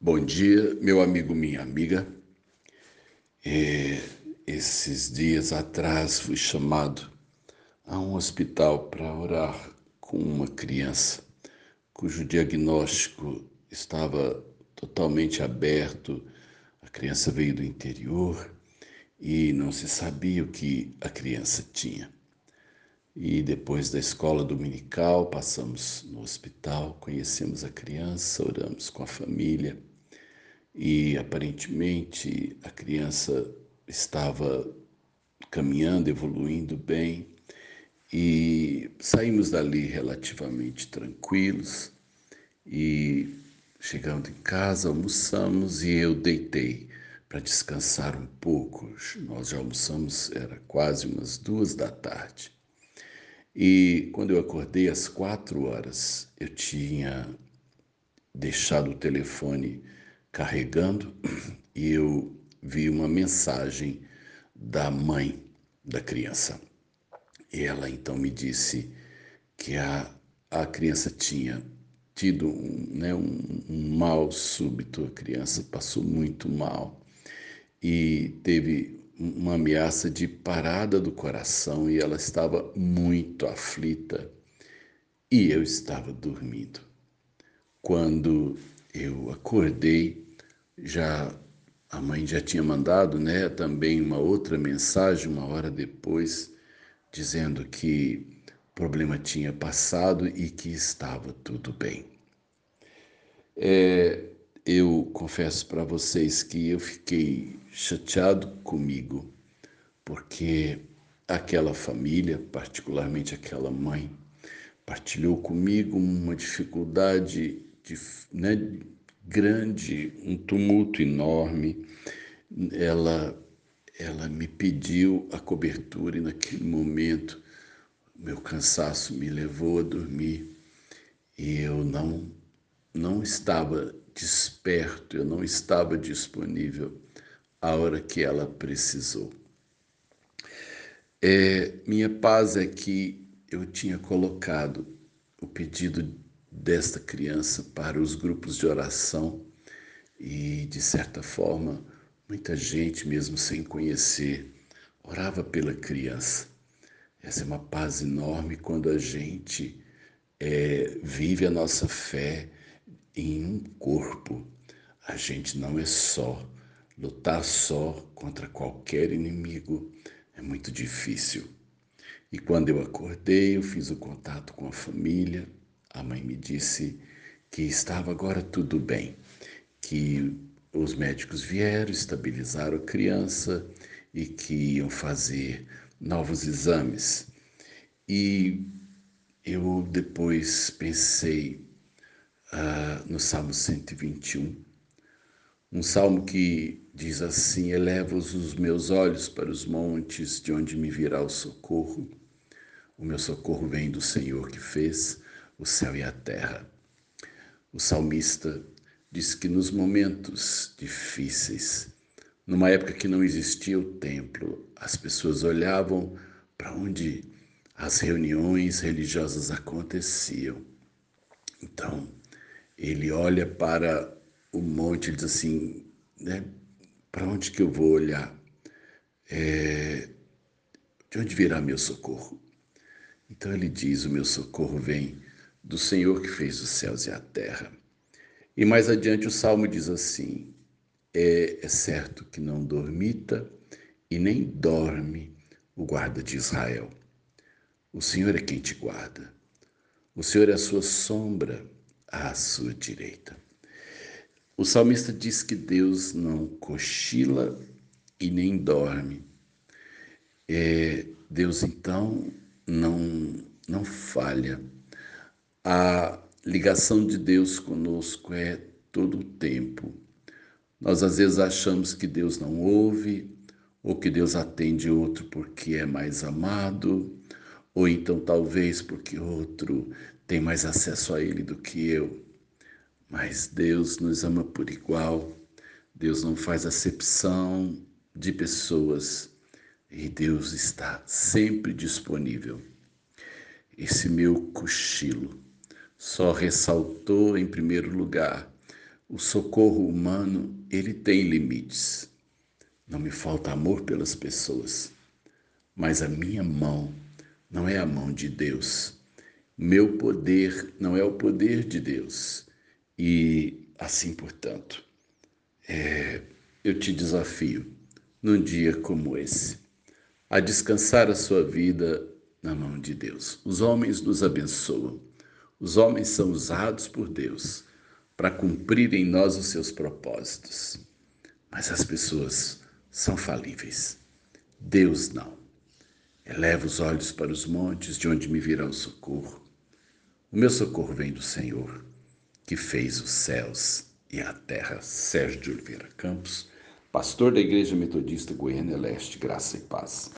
Bom dia, meu amigo, minha amiga. É, esses dias atrás fui chamado a um hospital para orar com uma criança cujo diagnóstico estava totalmente aberto. A criança veio do interior e não se sabia o que a criança tinha. E depois da escola dominical, passamos no hospital, conhecemos a criança, oramos com a família e aparentemente a criança estava caminhando, evoluindo bem e saímos dali relativamente tranquilos e chegando em casa almoçamos e eu deitei para descansar um pouco. Nós já almoçamos, era quase umas duas da tarde. E quando eu acordei às quatro horas, eu tinha deixado o telefone carregando e eu vi uma mensagem da mãe da criança. E ela então me disse que a, a criança tinha tido um, né, um, um mal súbito, a criança passou muito mal e teve uma ameaça de parada do coração e ela estava muito aflita e eu estava dormindo. Quando eu acordei, já a mãe já tinha mandado, né, também uma outra mensagem uma hora depois, dizendo que o problema tinha passado e que estava tudo bem. É, eu confesso para vocês que eu fiquei chateado comigo, porque aquela família, particularmente aquela mãe, partilhou comigo uma dificuldade de, né, grande, um tumulto enorme. Ela, ela me pediu a cobertura e naquele momento meu cansaço me levou a dormir e eu não não estava desperto, eu não estava disponível a hora que ela precisou. É, minha paz é que eu tinha colocado o pedido desta criança para os grupos de oração e, de certa forma, muita gente, mesmo sem conhecer, orava pela criança. Essa é uma paz enorme quando a gente é, vive a nossa fé em um corpo. A gente não é só. Lutar só contra qualquer inimigo é muito difícil. E quando eu acordei, eu fiz o contato com a família. A mãe me disse que estava agora tudo bem, que os médicos vieram, estabilizaram a criança e que iam fazer novos exames. E eu depois pensei, ah, no Salmo 121, um salmo que diz assim: Eleva os meus olhos para os montes, de onde me virá o socorro. O meu socorro vem do Senhor que fez o céu e a terra. O salmista diz que nos momentos difíceis, numa época que não existia o templo, as pessoas olhavam para onde as reuniões religiosas aconteciam. Então, ele olha para o monte e diz assim, né? Para onde que eu vou olhar? É, de onde virá meu socorro? Então ele diz: O meu socorro vem do Senhor que fez os céus e a terra. E mais adiante o salmo diz assim: É, é certo que não dormita e nem dorme o guarda de Israel. O Senhor é quem te guarda. O Senhor é a sua sombra à sua direita. O salmista diz que Deus não cochila e nem dorme. É, Deus então não, não falha. A ligação de Deus conosco é todo o tempo. Nós às vezes achamos que Deus não ouve, ou que Deus atende outro porque é mais amado, ou então talvez porque outro tem mais acesso a Ele do que eu. Mas Deus nos ama por igual, Deus não faz acepção de pessoas e Deus está sempre disponível. Esse meu cochilo só ressaltou, em primeiro lugar, O socorro humano, ele tem limites. Não me falta amor pelas pessoas, mas a minha mão não é a mão de Deus. Meu poder não é o poder de Deus. E assim, portanto, é, eu te desafio, num dia como esse, a descansar a sua vida na mão de Deus. Os homens nos abençoam. Os homens são usados por Deus para cumprir em nós os seus propósitos. Mas as pessoas são falíveis. Deus não. Eleva os olhos para os montes, de onde me virá o socorro. O meu socorro vem do Senhor, que fez os céus e a terra. Sérgio de Oliveira Campos, pastor da Igreja Metodista Goiânia Leste, Graça e Paz.